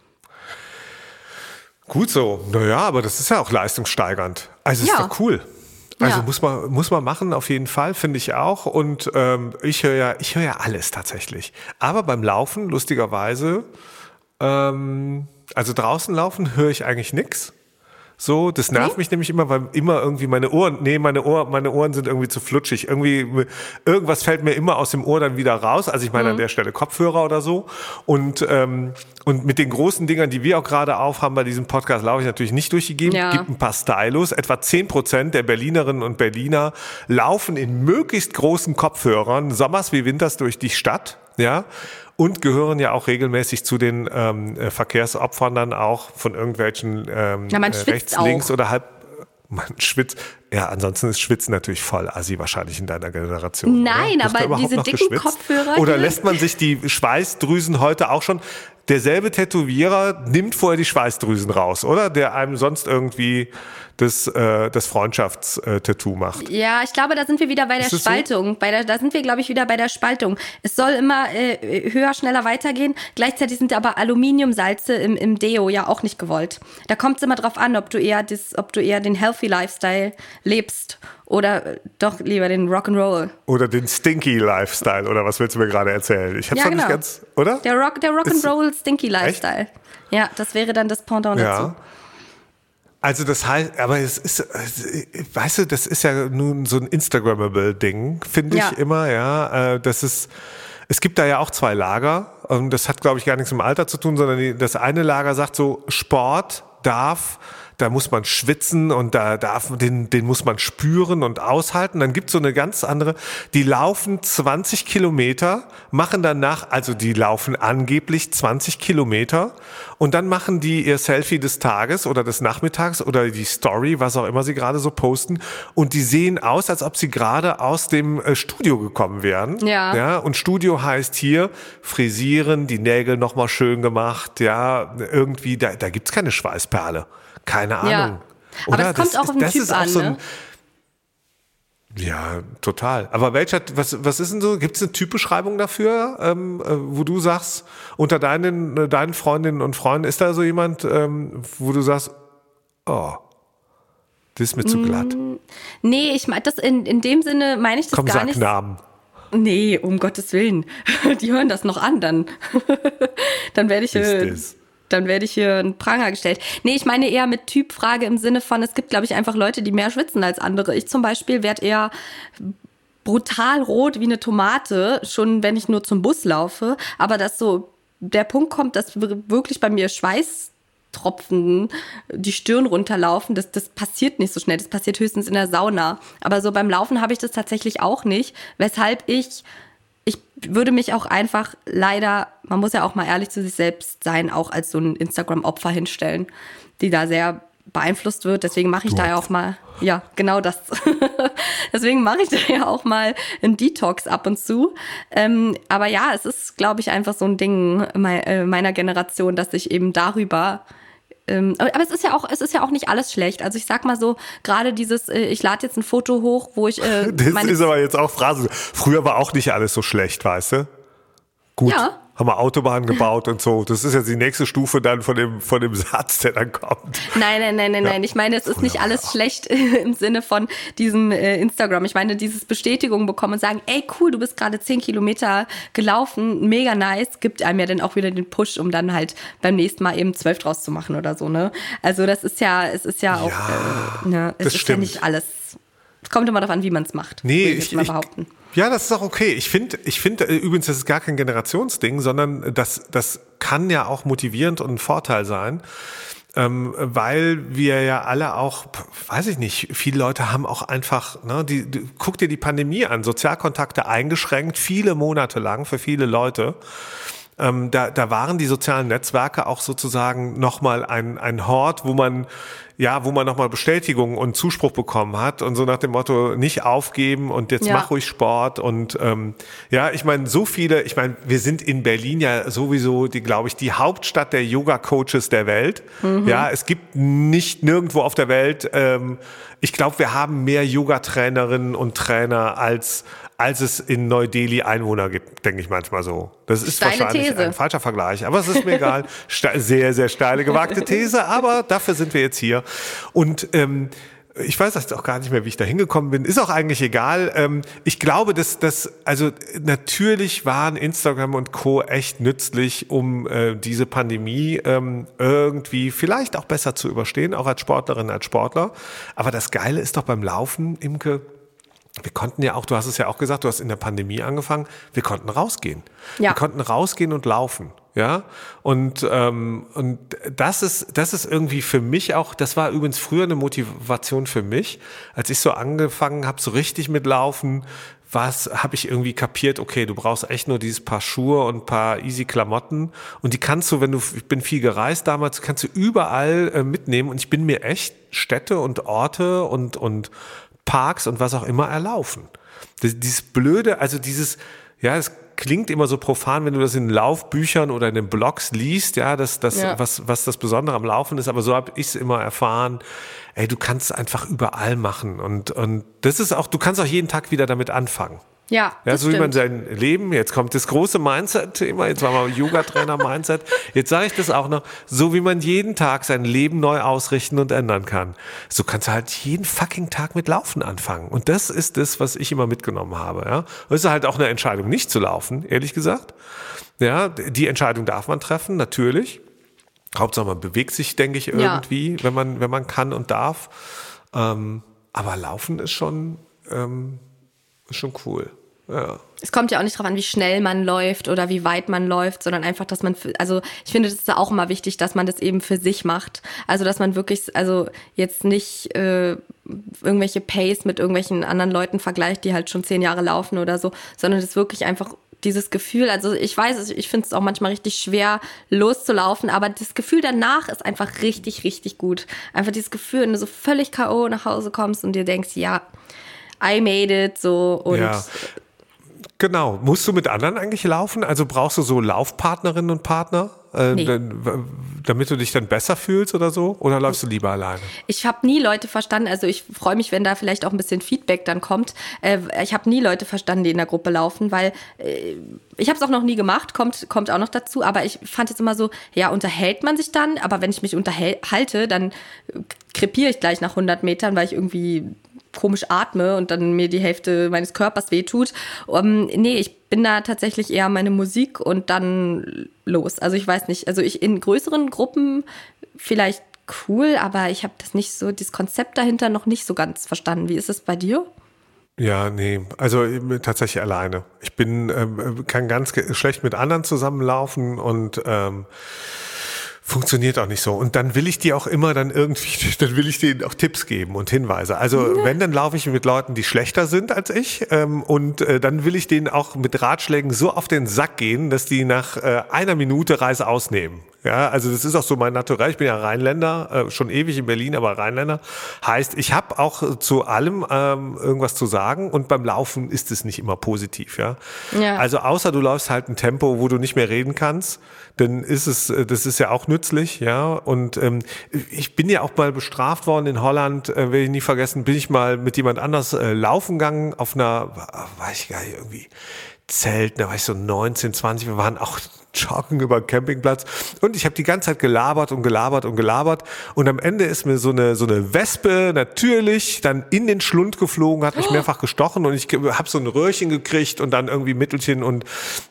Gut so. Naja, aber das ist ja auch leistungssteigernd. Also ja. ist doch cool. Also ja. muss man muss man machen auf jeden Fall finde ich auch und ähm, ich höre ja ich höre ja alles tatsächlich. Aber beim Laufen lustigerweise ähm, also draußen laufen höre ich eigentlich nix. So, das nervt nee? mich nämlich immer, weil immer irgendwie meine Ohren, nee, meine Ohren, meine Ohren sind irgendwie zu flutschig. Irgendwie, irgendwas fällt mir immer aus dem Ohr dann wieder raus. Also ich meine mhm. an der Stelle Kopfhörer oder so. Und, ähm, und mit den großen Dingern, die wir auch gerade aufhaben bei diesem Podcast, laufe ich natürlich nicht durch die Gegend. Ja. Gibt ein paar Stylos. Etwa zehn Prozent der Berlinerinnen und Berliner laufen in möglichst großen Kopfhörern, sommers wie winters durch die Stadt. Ja, und gehören ja auch regelmäßig zu den ähm, äh, Verkehrsopfern dann auch von irgendwelchen ähm, ja, äh, rechts, auch. links oder halb man schwitzt. Ja, ansonsten ist Schwitzen natürlich voll assi wahrscheinlich in deiner Generation. Nein, aber diese dicken geschwitzt? Kopfhörer. Oder lässt man sich die Schweißdrüsen heute auch schon? derselbe Tätowierer nimmt vorher die Schweißdrüsen raus, oder? Der einem sonst irgendwie das, äh, das Freundschaftstattoo macht. Ja, ich glaube, da sind wir wieder bei der Spaltung. So? Bei der, da sind wir, glaube ich, wieder bei der Spaltung. Es soll immer äh, höher, schneller weitergehen. Gleichzeitig sind aber Aluminiumsalze im, im Deo ja auch nicht gewollt. Da kommt es immer drauf an, ob du eher das, ob du eher den Healthy Lifestyle lebst oder äh, doch lieber den Rock'n'Roll. Oder den Stinky Lifestyle, oder was willst du mir gerade erzählen? Ich hab's ja, genau. nicht ganz, oder? Der Rock, der Rock'n'Roll Stinky Lifestyle. Echt? Ja, das wäre dann das Pendant ja. dazu. Also das heißt, aber es ist, weißt du, das ist ja nun so ein Instagrammable Ding, finde ich ja. immer, ja. Äh, das ist, es gibt da ja auch zwei Lager. Und das hat, glaube ich, gar nichts mit dem Alter zu tun, sondern das eine Lager sagt so, Sport darf da muss man schwitzen und da darf, den, den muss man spüren und aushalten. Dann gibt es so eine ganz andere, die laufen 20 Kilometer, machen danach, also die laufen angeblich 20 Kilometer und dann machen die ihr Selfie des Tages oder des Nachmittags oder die Story, was auch immer sie gerade so posten und die sehen aus, als ob sie gerade aus dem äh, Studio gekommen wären. Ja. ja. Und Studio heißt hier frisieren, die Nägel nochmal schön gemacht, ja, irgendwie, da, da gibt's keine Schweißperle Keine Ahnung. Ja. Aber es kommt das, auch auf den Typ an, so ein, ne? Ja, total. Aber welcher, was, was ist denn so? Gibt es eine Typbeschreibung dafür, ähm, äh, wo du sagst, unter deinen, äh, deinen Freundinnen und Freunden, ist da so jemand, ähm, wo du sagst, oh, das ist mir zu glatt? Mm, nee, ich meine, das in, in dem Sinne meine ich das Komm, gar sag nicht. Namen. Nee, um Gottes Willen. Die hören das noch an, dann. dann werde ich. Äh, dann werde ich hier einen Pranger gestellt. Nee, ich meine eher mit Typfrage im Sinne von, es gibt, glaube ich, einfach Leute, die mehr schwitzen als andere. Ich zum Beispiel werde eher brutal rot wie eine Tomate, schon wenn ich nur zum Bus laufe. Aber dass so der Punkt kommt, dass wirklich bei mir Schweißtropfen die Stirn runterlaufen, das, das passiert nicht so schnell. Das passiert höchstens in der Sauna. Aber so beim Laufen habe ich das tatsächlich auch nicht, weshalb ich ich würde mich auch einfach leider, man muss ja auch mal ehrlich zu sich selbst sein, auch als so ein Instagram-Opfer hinstellen, die da sehr beeinflusst wird. Deswegen mache ich du da ja auch mal, ja, genau das. Deswegen mache ich da ja auch mal einen Detox ab und zu. Ähm, aber ja, es ist, glaube ich, einfach so ein Ding äh, meiner Generation, dass ich eben darüber ähm, aber es ist ja auch, es ist ja auch nicht alles schlecht. Also ich sag mal so, gerade dieses, äh, ich lade jetzt ein Foto hoch, wo ich. Äh, das ist aber jetzt auch Phrase. Früher war auch nicht alles so schlecht, weißt du? Gut. Ja haben wir Autobahnen gebaut und so. Das ist jetzt die nächste Stufe dann von dem, von dem Satz, der dann kommt. Nein, nein, nein, nein, ja. nein. Ich meine, es ist nicht alles schlecht im Sinne von diesem äh, Instagram. Ich meine, dieses Bestätigung bekommen und sagen, ey, cool, du bist gerade zehn Kilometer gelaufen, mega nice, gibt einem ja dann auch wieder den Push, um dann halt beim nächsten Mal eben zwölf draus zu machen oder so, ne? Also das ist ja, es ist ja auch, ja, äh, ne, es ist stimmt. ja nicht alles. Es kommt immer darauf an, wie man es macht. Nee, ich, ich, ich, ja, das ist auch okay. Ich finde, ich finde äh, übrigens, das ist gar kein Generationsding, sondern das, das kann ja auch motivierend und ein Vorteil sein. Ähm, weil wir ja alle auch, weiß ich nicht, viele Leute haben auch einfach, ne, die, die, guck dir die Pandemie an, Sozialkontakte eingeschränkt, viele Monate lang für viele Leute. Ähm, da, da waren die sozialen Netzwerke auch sozusagen nochmal ein, ein Hort, wo man ja, wo man nochmal Bestätigung und Zuspruch bekommen hat und so nach dem Motto, nicht aufgeben und jetzt ja. mach ruhig Sport und ähm, ja, ich meine, so viele, ich meine, wir sind in Berlin ja sowieso, die, glaube ich, die Hauptstadt der Yoga-Coaches der Welt. Mhm. Ja, es gibt nicht nirgendwo auf der Welt, ähm, ich glaube, wir haben mehr Yoga-Trainerinnen und Trainer als als es in Neu-Delhi Einwohner gibt, denke ich manchmal so. Das ist Steile wahrscheinlich These. ein falscher Vergleich, aber es ist mir egal. sehr, sehr steile, gewagte These, aber dafür sind wir jetzt hier. Und ähm, ich weiß jetzt auch gar nicht mehr, wie ich da hingekommen bin. Ist auch eigentlich egal. Ähm, ich glaube, dass das, also natürlich waren Instagram und Co. echt nützlich, um äh, diese Pandemie ähm, irgendwie vielleicht auch besser zu überstehen, auch als Sportlerin, als Sportler. Aber das Geile ist doch beim Laufen, Imke, wir konnten ja auch, du hast es ja auch gesagt, du hast in der Pandemie angefangen, wir konnten rausgehen. Ja. Wir konnten rausgehen und laufen. Ja, und, ähm, und das ist, das ist irgendwie für mich auch, das war übrigens früher eine Motivation für mich, als ich so angefangen habe, so richtig mit Laufen, was habe ich irgendwie kapiert, okay, du brauchst echt nur dieses paar Schuhe und paar easy Klamotten und die kannst du, wenn du, ich bin viel gereist damals, kannst du überall äh, mitnehmen und ich bin mir echt Städte und Orte und, und Parks und was auch immer erlaufen. Das, dieses blöde, also dieses, ja, es klingt immer so profan, wenn du das in Laufbüchern oder in den Blogs liest, ja, das, das, ja. Was, was das Besondere am Laufen ist, aber so habe ich es immer erfahren. Ey, du kannst es einfach überall machen und, und das ist auch, du kannst auch jeden Tag wieder damit anfangen. Ja, ja so stimmt. wie man sein Leben, jetzt kommt das große Mindset-Thema, jetzt war mal Yoga-Trainer-Mindset, jetzt sage ich das auch noch, so wie man jeden Tag sein Leben neu ausrichten und ändern kann. So kannst du halt jeden fucking Tag mit Laufen anfangen. Und das ist das, was ich immer mitgenommen habe. Ja? Es ist halt auch eine Entscheidung, nicht zu laufen, ehrlich gesagt. Ja, die Entscheidung darf man treffen, natürlich. Hauptsache man bewegt sich, denke ich, irgendwie, ja. wenn man, wenn man kann und darf. Ähm, aber Laufen ist schon, ähm, ist schon cool. Ja. Es kommt ja auch nicht darauf an, wie schnell man läuft oder wie weit man läuft, sondern einfach, dass man, für, also ich finde, das ist auch immer wichtig, dass man das eben für sich macht. Also, dass man wirklich, also jetzt nicht äh, irgendwelche Pace mit irgendwelchen anderen Leuten vergleicht, die halt schon zehn Jahre laufen oder so, sondern das wirklich einfach dieses Gefühl, also ich weiß, ich finde es auch manchmal richtig schwer loszulaufen, aber das Gefühl danach ist einfach richtig, richtig gut. Einfach dieses Gefühl, wenn du so völlig K.O. nach Hause kommst und dir denkst, ja, I made it, so und. Ja. Genau. Musst du mit anderen eigentlich laufen? Also brauchst du so Laufpartnerinnen und Partner? Äh, nee. dann, damit du dich dann besser fühlst oder so? Oder läufst du lieber alleine? Ich habe nie Leute verstanden, also ich freue mich, wenn da vielleicht auch ein bisschen Feedback dann kommt. Äh, ich habe nie Leute verstanden, die in der Gruppe laufen, weil äh, ich habe es auch noch nie gemacht, kommt, kommt auch noch dazu, aber ich fand jetzt immer so, ja, unterhält man sich dann, aber wenn ich mich unterhalte, dann krepiere ich gleich nach 100 Metern, weil ich irgendwie komisch atme und dann mir die Hälfte meines Körpers wehtut. Um, nee, ich bin da tatsächlich eher meine Musik und dann los. Also ich weiß nicht, also ich in größeren Gruppen vielleicht cool, aber ich habe das nicht so, das Konzept dahinter noch nicht so ganz verstanden. Wie ist es bei dir? Ja, nee, also tatsächlich alleine. Ich bin, ähm, kann ganz schlecht mit anderen zusammenlaufen und ähm, funktioniert auch nicht so. Und dann will ich die auch immer dann irgendwie, dann will ich denen auch Tipps geben und Hinweise. Also ja. wenn, dann laufe ich mit Leuten, die schlechter sind als ich. Ähm, und äh, dann will ich denen auch mit Ratschlägen so auf den Sack gehen, dass die nach äh, einer Minute Reise ausnehmen. Ja, also das ist auch so mein Naturell. Ich bin ja Rheinländer, äh, schon ewig in Berlin, aber Rheinländer. Heißt, ich habe auch zu allem ähm, irgendwas zu sagen und beim Laufen ist es nicht immer positiv. Ja? ja. Also außer du läufst halt ein Tempo, wo du nicht mehr reden kannst, dann ist es, äh, das ist ja auch nützlich. Ja, und ähm, ich bin ja auch mal bestraft worden in Holland, äh, werde ich nie vergessen, bin ich mal mit jemand anders äh, laufen gegangen auf einer, weiß ich gar nicht, irgendwie Zelt, da war ich so 19, 20, wir waren auch joggen über den Campingplatz. Und ich habe die ganze Zeit gelabert und gelabert und gelabert. Und am Ende ist mir so eine so eine Wespe natürlich dann in den Schlund geflogen, hat mich oh. mehrfach gestochen und ich habe so ein Röhrchen gekriegt und dann irgendwie Mittelchen und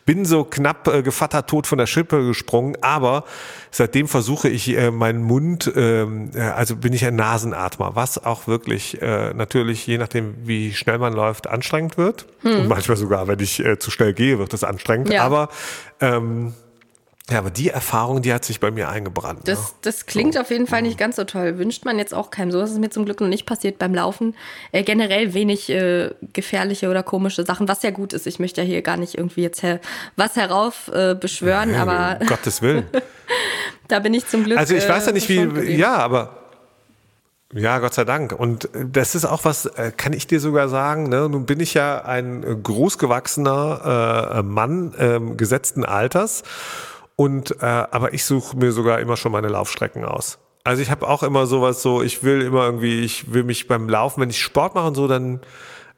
bin so knapp äh, gevatter tot von der Schippe gesprungen, aber seitdem versuche ich äh, meinen Mund, ähm, äh, also bin ich ein Nasenatmer, was auch wirklich äh, natürlich je nachdem wie schnell man läuft anstrengend wird hm. und manchmal sogar, wenn ich äh, zu schnell gehe, wird es anstrengend, ja. aber ähm, ja, aber die Erfahrung, die hat sich bei mir eingebrannt. Das, ne? das klingt so. auf jeden Fall nicht ganz so toll. Wünscht man jetzt auch keinem. So ist es mir zum Glück noch nicht passiert beim Laufen. Äh, generell wenig äh, gefährliche oder komische Sachen, was ja gut ist. Ich möchte ja hier gar nicht irgendwie jetzt her was herauf äh, beschwören, ja, aber. Um Gottes Willen. da bin ich zum Glück. Also ich weiß ja nicht, wie. Ja, aber. Ja, Gott sei Dank. Und das ist auch was, äh, kann ich dir sogar sagen, ne? nun bin ich ja ein großgewachsener äh, Mann äh, gesetzten Alters und äh, aber ich suche mir sogar immer schon meine Laufstrecken aus. Also ich habe auch immer sowas so, ich will immer irgendwie, ich will mich beim Laufen, wenn ich Sport mache und so, dann,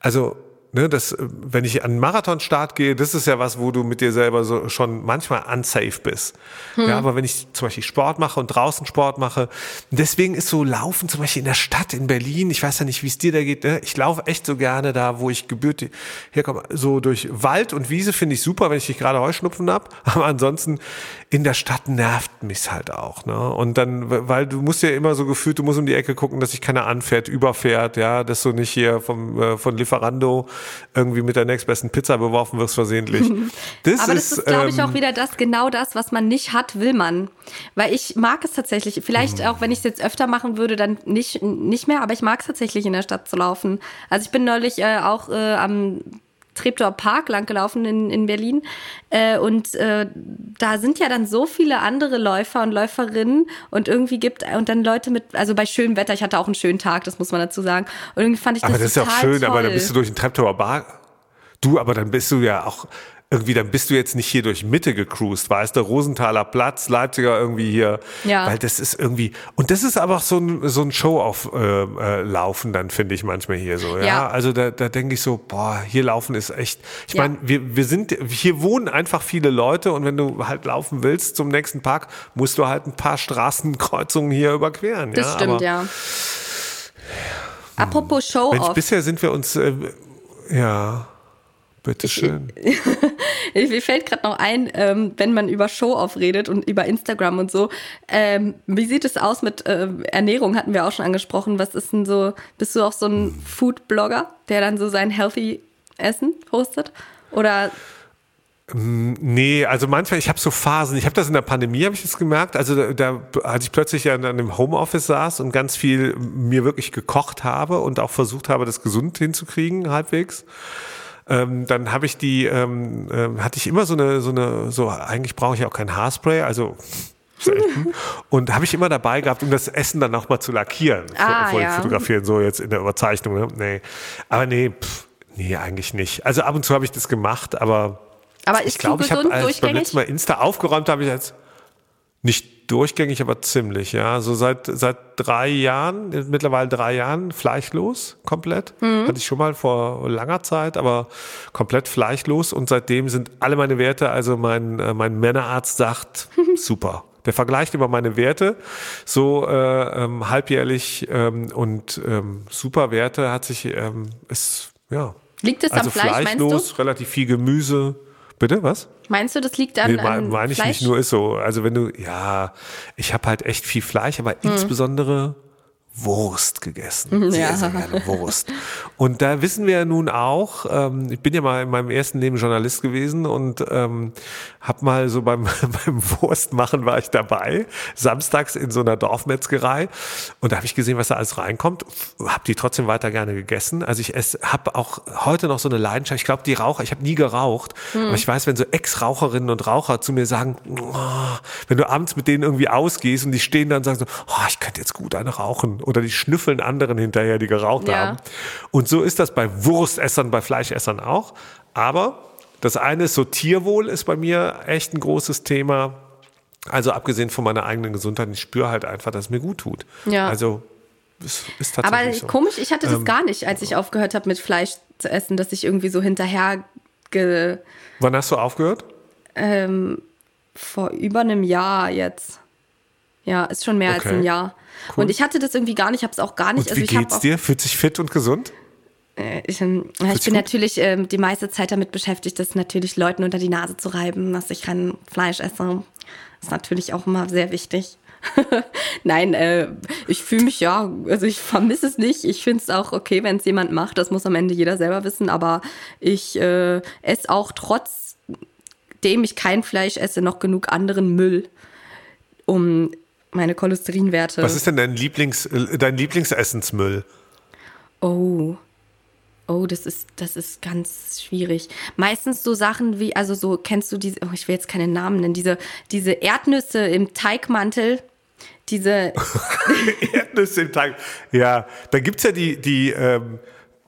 also ne, das, wenn ich an einen Marathonstart gehe, das ist ja was, wo du mit dir selber so schon manchmal unsafe bist. Hm. Ja, aber wenn ich zum Beispiel Sport mache und draußen Sport mache, deswegen ist so Laufen zum Beispiel in der Stadt in Berlin, ich weiß ja nicht, wie es dir da geht, ne? ich laufe echt so gerne da, wo ich gebürtig herkomme, so durch Wald und Wiese finde ich super, wenn ich nicht gerade Heuschnupfen hab, aber ansonsten in der Stadt nervt mich halt auch, ne? Und dann, weil du musst ja immer so gefühlt, du musst um die Ecke gucken, dass sich keiner anfährt, überfährt, ja, dass du nicht hier vom, äh, von Lieferando irgendwie mit der nächstbesten Pizza beworfen wirst versehentlich. Das Aber das ist, ist glaube ich, auch ähm, wieder das, genau das, was man nicht hat, will man. Weil ich mag es tatsächlich, vielleicht mhm. auch, wenn ich es jetzt öfter machen würde, dann nicht, nicht mehr, aber ich mag es tatsächlich in der Stadt zu laufen. Also ich bin neulich äh, auch äh, am Treptower Park lang gelaufen in, in Berlin. Äh, und äh, da sind ja dann so viele andere Läufer und Läuferinnen und irgendwie gibt und dann Leute mit, also bei schönem Wetter, ich hatte auch einen schönen Tag, das muss man dazu sagen. Und irgendwie fand ich das Aber das ist ja auch schön, toll. aber dann bist du durch den Treptower Park. Du, aber dann bist du ja auch irgendwie, dann bist du jetzt nicht hier durch Mitte gecruised, weißt du, Rosenthaler Platz, Leipziger irgendwie hier, ja. weil das ist irgendwie, und das ist aber auch so ein, so ein Show auf äh, äh, Laufen dann, finde ich manchmal hier so, ja, ja. also da, da denke ich so, boah, hier laufen ist echt, ich ja. meine, wir, wir sind, hier wohnen einfach viele Leute und wenn du halt laufen willst zum nächsten Park, musst du halt ein paar Straßenkreuzungen hier überqueren. Das ja? stimmt, aber, ja. Apropos Show-Off. Bisher sind wir uns, äh, ja, Bitteschön. Mir fällt gerade noch ein, ähm, wenn man über Show-Off redet und über Instagram und so. Ähm, wie sieht es aus mit äh, Ernährung? Hatten wir auch schon angesprochen. Was ist denn so? Bist du auch so ein Food-Blogger, der dann so sein healthy Essen postet? Oder mm, Nee, also manchmal, ich habe so Phasen, ich habe das in der Pandemie, habe ich das gemerkt, also da, da, als ich plötzlich an einem Homeoffice saß und ganz viel mir wirklich gekocht habe und auch versucht habe, das gesund hinzukriegen, halbwegs, ähm, dann habe ich die, ähm, äh, hatte ich immer so eine, so eine, so, eigentlich brauche ich auch kein Haarspray, also selten. Und habe ich immer dabei gehabt, um das Essen dann auch mal zu lackieren, ah, vor, ja. fotografieren, so jetzt in der Überzeichnung. Ne? Nee. Aber nee, pff, nee, eigentlich nicht. Also ab und zu habe ich das gemacht, aber, aber ich glaube, ich habe als beim letzten Mal Insta aufgeräumt, habe ich jetzt Nicht durchgängig, aber ziemlich, ja. So seit, seit drei Jahren, mittlerweile drei Jahren, fleischlos, komplett. Mhm. Hatte ich schon mal vor langer Zeit, aber komplett fleischlos. Und seitdem sind alle meine Werte, also mein, äh, mein Männerarzt sagt, super. Der vergleicht immer meine Werte, so äh, ähm, halbjährlich ähm, und ähm, super Werte hat sich, ähm, ist, ja. Liegt es also am Fleisch, fleischlos, meinst du? relativ viel Gemüse. Bitte, was? Meinst du, das liegt an, nee, an meine ich Fleisch? nicht nur ist so. Also wenn du, ja, ich habe halt echt viel Fleisch, aber hm. insbesondere Wurst gegessen. Sehr, ja. sehr gerne Wurst. Und da wissen wir ja nun auch, ähm, ich bin ja mal in meinem ersten Leben Journalist gewesen und ähm, hab mal so beim, beim Wurstmachen war ich dabei, samstags in so einer Dorfmetzgerei und da habe ich gesehen, was da alles reinkommt, habe die trotzdem weiter gerne gegessen. Also ich habe auch heute noch so eine Leidenschaft, ich glaube die Raucher, ich habe nie geraucht, hm. aber ich weiß, wenn so Ex-Raucherinnen und Raucher zu mir sagen, oh, wenn du abends mit denen irgendwie ausgehst und die stehen dann und sagen so, oh, ich könnte jetzt gut eine rauchen oder die schnüffeln anderen hinterher, die geraucht ja. haben. Und so ist das bei Wurstessern, bei Fleischessern auch. Aber das eine ist so Tierwohl ist bei mir echt ein großes Thema. Also abgesehen von meiner eigenen Gesundheit, ich spüre halt einfach, dass es mir gut tut. Ja. Also ist, ist tatsächlich Aber so. komisch, ich hatte das ähm, gar nicht, als ich aufgehört habe mit Fleisch zu essen, dass ich irgendwie so hinterher ge Wann hast du aufgehört? Ähm, vor über einem Jahr jetzt. Ja, ist schon mehr okay. als ein Jahr. Cool. Und ich hatte das irgendwie gar nicht, habe es auch gar nicht. Und wie also geht's dir? Fühlt sich fit und gesund? Äh, ich, ähm, ich bin natürlich ähm, die meiste Zeit damit beschäftigt, das natürlich Leuten unter die Nase zu reiben, dass ich kein Fleisch esse. Ist natürlich auch immer sehr wichtig. Nein, äh, ich fühle mich ja, also ich vermisse es nicht. Ich finde es auch okay, wenn es jemand macht. Das muss am Ende jeder selber wissen. Aber ich äh, esse auch trotzdem ich kein Fleisch esse, noch genug anderen Müll, um meine Cholesterinwerte. Was ist denn dein, Lieblings, dein Lieblingsessensmüll? Oh. Oh, das ist, das ist ganz schwierig. Meistens so Sachen wie, also so, kennst du diese, oh, ich will jetzt keine Namen nennen, diese, diese Erdnüsse im Teigmantel, diese. Erdnüsse im Teig. Ja, da gibt es ja die, die, ähm,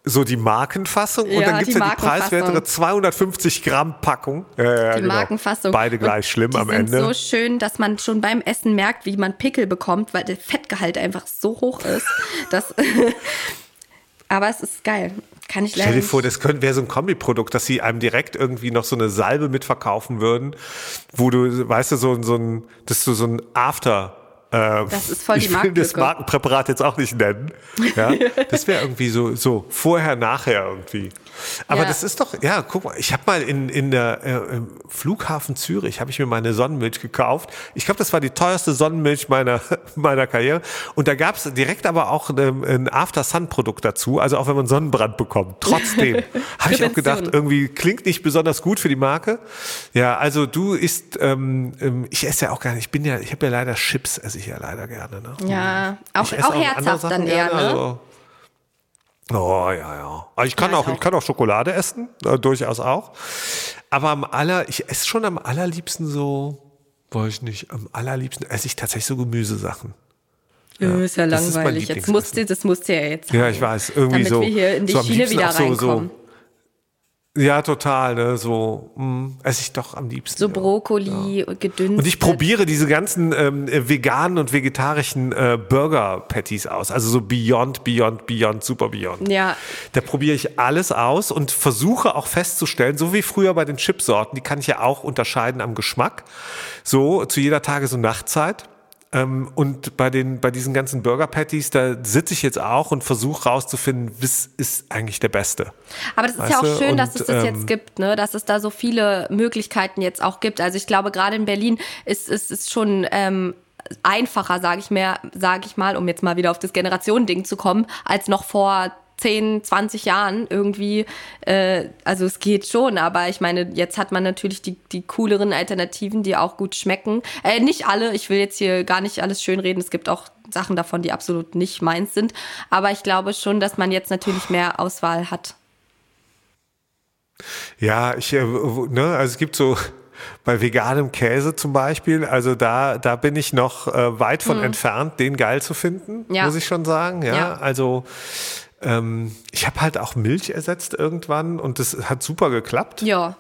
so die Markenfassung und ja, dann gibt es ja die preiswertere 250 Gramm Packung. Ja, die genau. Markenfassung. Beide gleich und schlimm am Ende. Die sind so schön, dass man schon beim Essen merkt, wie man Pickel bekommt, weil der Fettgehalt einfach so hoch ist. dass Aber es ist geil. Kann ich leider Stell dir vor, das wäre so ein Kombiprodukt, dass sie einem direkt irgendwie noch so eine Salbe mitverkaufen würden, wo du, weißt du, so, so ein, dass du so ein After äh, das ist voll die Ich will das Markenpräparat jetzt auch nicht nennen. Ja? Das wäre irgendwie so, so vorher, nachher irgendwie. Aber ja. das ist doch, ja, guck mal, ich habe mal in, in der äh, im Flughafen Zürich, habe ich mir meine Sonnenmilch gekauft. Ich glaube, das war die teuerste Sonnenmilch meiner, meiner Karriere. Und da gab es direkt aber auch ein, ein After-Sun-Produkt dazu, also auch wenn man Sonnenbrand bekommt. Trotzdem habe ich auch gedacht, irgendwie klingt nicht besonders gut für die Marke. Ja, also du isst, ähm, ähm ich esse ja auch nicht, ich bin ja, ich habe ja leider Chips, esse ich ja leider gerne. Ne? Ja, auch, auch, auch herzhaft dann eher, ne? Also, Oh ja, ja. Aber ich kann ja, auch, ich, auch, ich kann auch Schokolade essen, äh, durchaus auch. Aber am aller, ich esse schon am allerliebsten so, weiß ich nicht, am allerliebsten esse ich tatsächlich so Gemüsesachen. Ja, ist ja langweilig. Ist jetzt musste, das musste ja jetzt. Ja, ich weiß. Irgendwie damit so. wir hier in die so Schiene wieder reinkommen. So, so ja, total, ne? So mh, hm, esse ich doch am liebsten. So Brokkoli ja. und gedünstet. Und ich probiere diese ganzen ähm, veganen und vegetarischen äh, Burger-Patties aus. Also so Beyond, Beyond, Beyond, Super Beyond. Ja. Da probiere ich alles aus und versuche auch festzustellen, so wie früher bei den Chipsorten, die kann ich ja auch unterscheiden am Geschmack. So zu jeder Tages- und Nachtzeit. Ähm, und bei den, bei diesen ganzen Burger Patties, da sitze ich jetzt auch und versuche rauszufinden, was ist eigentlich der Beste. Aber das ist weißt ja auch schön, und, dass es das ähm, jetzt gibt, ne? dass es da so viele Möglichkeiten jetzt auch gibt. Also ich glaube, gerade in Berlin ist es ist, ist schon ähm, einfacher, sage ich mir, sage ich mal, um jetzt mal wieder auf das Generationending zu kommen, als noch vor 10, 20 Jahren irgendwie, äh, also es geht schon, aber ich meine, jetzt hat man natürlich die, die cooleren Alternativen, die auch gut schmecken. Äh, nicht alle, ich will jetzt hier gar nicht alles schönreden, es gibt auch Sachen davon, die absolut nicht meins sind, aber ich glaube schon, dass man jetzt natürlich mehr Auswahl hat. Ja, ich, äh, ne, also es gibt so, bei veganem Käse zum Beispiel, also da, da bin ich noch äh, weit von hm. entfernt, den geil zu finden, ja. muss ich schon sagen. Ja, ja. also ähm, ich habe halt auch Milch ersetzt irgendwann und das hat super geklappt. Ja.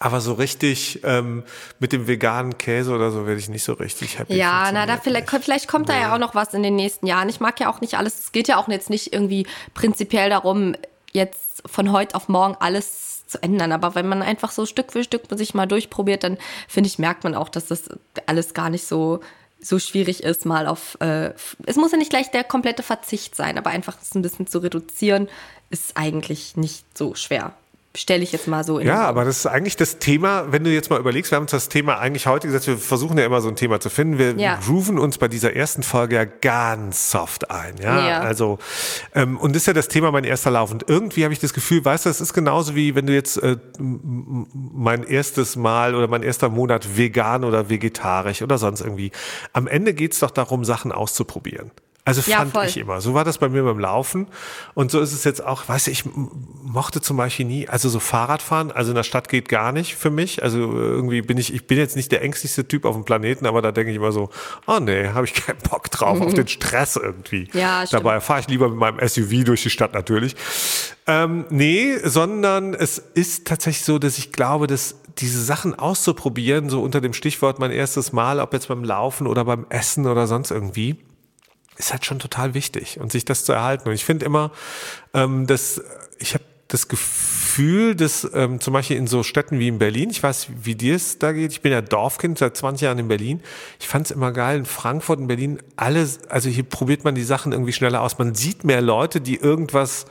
Aber so richtig ähm, mit dem veganen Käse oder so werde ich nicht so richtig happy. Ja, na, da vielleicht, vielleicht kommt nee. da ja auch noch was in den nächsten Jahren. Ich mag ja auch nicht alles. Es geht ja auch jetzt nicht irgendwie prinzipiell darum, jetzt von heute auf morgen alles zu ändern. Aber wenn man einfach so Stück für Stück sich mal durchprobiert, dann finde ich, merkt man auch, dass das alles gar nicht so so schwierig ist, mal auf, äh, es muss ja nicht gleich der komplette Verzicht sein, aber einfach es ein bisschen zu reduzieren, ist eigentlich nicht so schwer stelle ich jetzt mal so in. Ja, aber das ist eigentlich das Thema, wenn du jetzt mal überlegst, wir haben uns das Thema eigentlich heute gesetzt, wir versuchen ja immer so ein Thema zu finden. Wir ja. grooven uns bei dieser ersten Folge ja ganz soft ein. Ja, ja. also, ähm, und das ist ja das Thema mein erster Lauf. Und irgendwie habe ich das Gefühl, weißt du, es ist genauso wie wenn du jetzt äh, mein erstes Mal oder mein erster Monat vegan oder vegetarisch oder sonst irgendwie. Am Ende geht es doch darum, Sachen auszuprobieren. Also ja, fand voll. ich immer. So war das bei mir beim Laufen. Und so ist es jetzt auch, weißt du, ich mochte zum Beispiel nie, also so Fahrradfahren, also in der Stadt geht gar nicht für mich. Also irgendwie bin ich, ich bin jetzt nicht der ängstlichste Typ auf dem Planeten, aber da denke ich immer so, oh nee, habe ich keinen Bock drauf, mhm. auf den Stress irgendwie. Ja, stimmt. Dabei fahre ich lieber mit meinem SUV durch die Stadt natürlich. Ähm, nee, sondern es ist tatsächlich so, dass ich glaube, dass diese Sachen auszuprobieren, so unter dem Stichwort mein erstes Mal, ob jetzt beim Laufen oder beim Essen oder sonst irgendwie, ist halt schon total wichtig und sich das zu erhalten. Und ich finde immer, ähm, dass ich habe das Gefühl, dass ähm, zum Beispiel in so Städten wie in Berlin, ich weiß, wie dir es da geht, ich bin ja Dorfkind seit 20 Jahren in Berlin, ich fand es immer geil, in Frankfurt, in Berlin, alles, also hier probiert man die Sachen irgendwie schneller aus. Man sieht mehr Leute, die irgendwas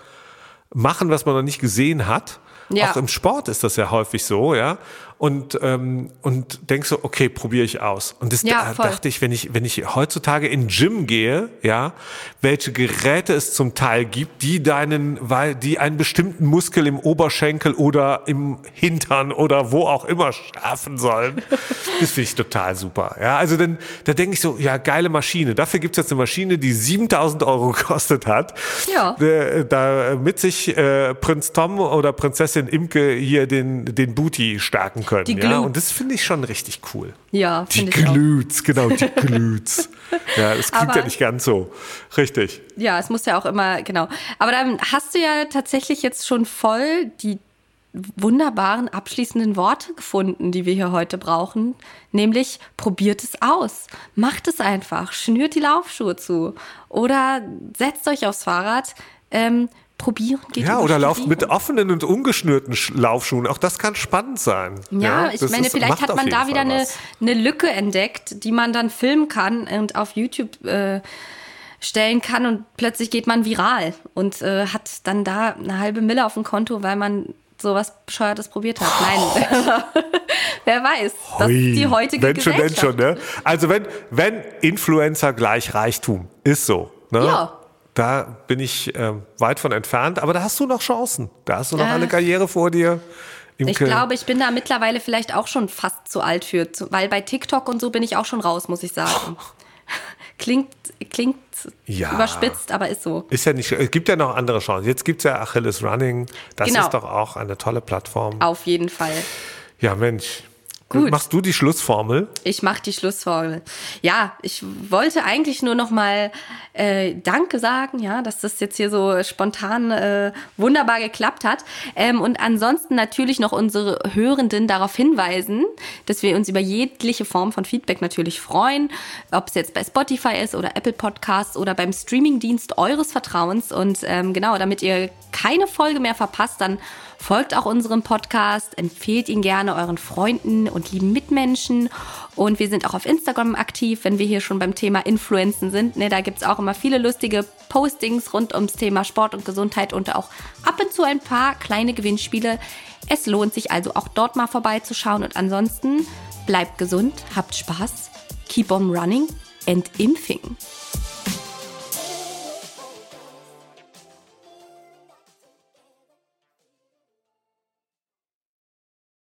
machen, was man noch nicht gesehen hat. Ja. Auch im Sport ist das ja häufig so, ja und, ähm, und denkst so, okay, probiere ich aus. Und das ja, da, dachte ich, wenn ich, wenn ich heutzutage in Gym gehe, ja, welche Geräte es zum Teil gibt, die deinen, weil die einen bestimmten Muskel im Oberschenkel oder im Hintern oder wo auch immer schärfen sollen, das finde ich total super. Ja, also dann, da denke ich so, ja, geile Maschine. Dafür gibt's jetzt eine Maschine, die 7000 Euro gekostet hat. Ja. Da, da mit sich äh, Prinz Tom oder Prinzessin Imke hier den, den Booty stärken können. Die ja? Und das finde ich schon richtig cool. Ja, Die Glüts, genau, die Glüts. ja, das klingt Aber, ja nicht ganz so. Richtig. Ja, es muss ja auch immer, genau. Aber dann hast du ja tatsächlich jetzt schon voll die wunderbaren abschließenden Worte gefunden, die wir hier heute brauchen, nämlich probiert es aus, macht es einfach, schnürt die Laufschuhe zu oder setzt euch aufs Fahrrad, ähm, probieren geht. Ja, oder lauft mit offenen und ungeschnürten Laufschuhen. Auch das kann spannend sein. Ja, ja ich meine, ist, vielleicht hat man da wieder eine, eine Lücke entdeckt, die man dann filmen kann und auf YouTube äh, stellen kann und plötzlich geht man viral und äh, hat dann da eine halbe Mille auf dem Konto, weil man sowas Bescheuertes probiert hat. Nein, wer weiß. Das ist die heutige wenn schon, Wenn schon, ne? Also wenn, wenn Influencer gleich Reichtum, ist so. Ne? Ja. Da bin ich äh, weit von entfernt, aber da hast du noch Chancen. Da hast du noch äh, eine Karriere vor dir. Imke. Ich glaube, ich bin da mittlerweile vielleicht auch schon fast zu alt für, weil bei TikTok und so bin ich auch schon raus, muss ich sagen. klingt klingt ja. überspitzt, aber ist so. Ist ja nicht, es gibt ja noch andere Chancen. Jetzt gibt es ja Achilles Running. Das genau. ist doch auch eine tolle Plattform. Auf jeden Fall. Ja, Mensch. Gut. Machst du die Schlussformel? Ich mache die Schlussformel. Ja, ich wollte eigentlich nur noch mal äh, Danke sagen, ja, dass das jetzt hier so spontan äh, wunderbar geklappt hat. Ähm, und ansonsten natürlich noch unsere Hörenden darauf hinweisen, dass wir uns über jegliche Form von Feedback natürlich freuen, ob es jetzt bei Spotify ist oder Apple Podcasts oder beim Streamingdienst eures Vertrauens. Und ähm, genau, damit ihr keine Folge mehr verpasst, dann Folgt auch unserem Podcast, empfehlt ihn gerne euren Freunden und lieben Mitmenschen. Und wir sind auch auf Instagram aktiv, wenn wir hier schon beim Thema Influenzen sind. Ne, da es auch immer viele lustige Postings rund ums Thema Sport und Gesundheit und auch ab und zu ein paar kleine Gewinnspiele. Es lohnt sich also auch dort mal vorbeizuschauen. Und ansonsten bleibt gesund, habt Spaß, keep on running and impfing.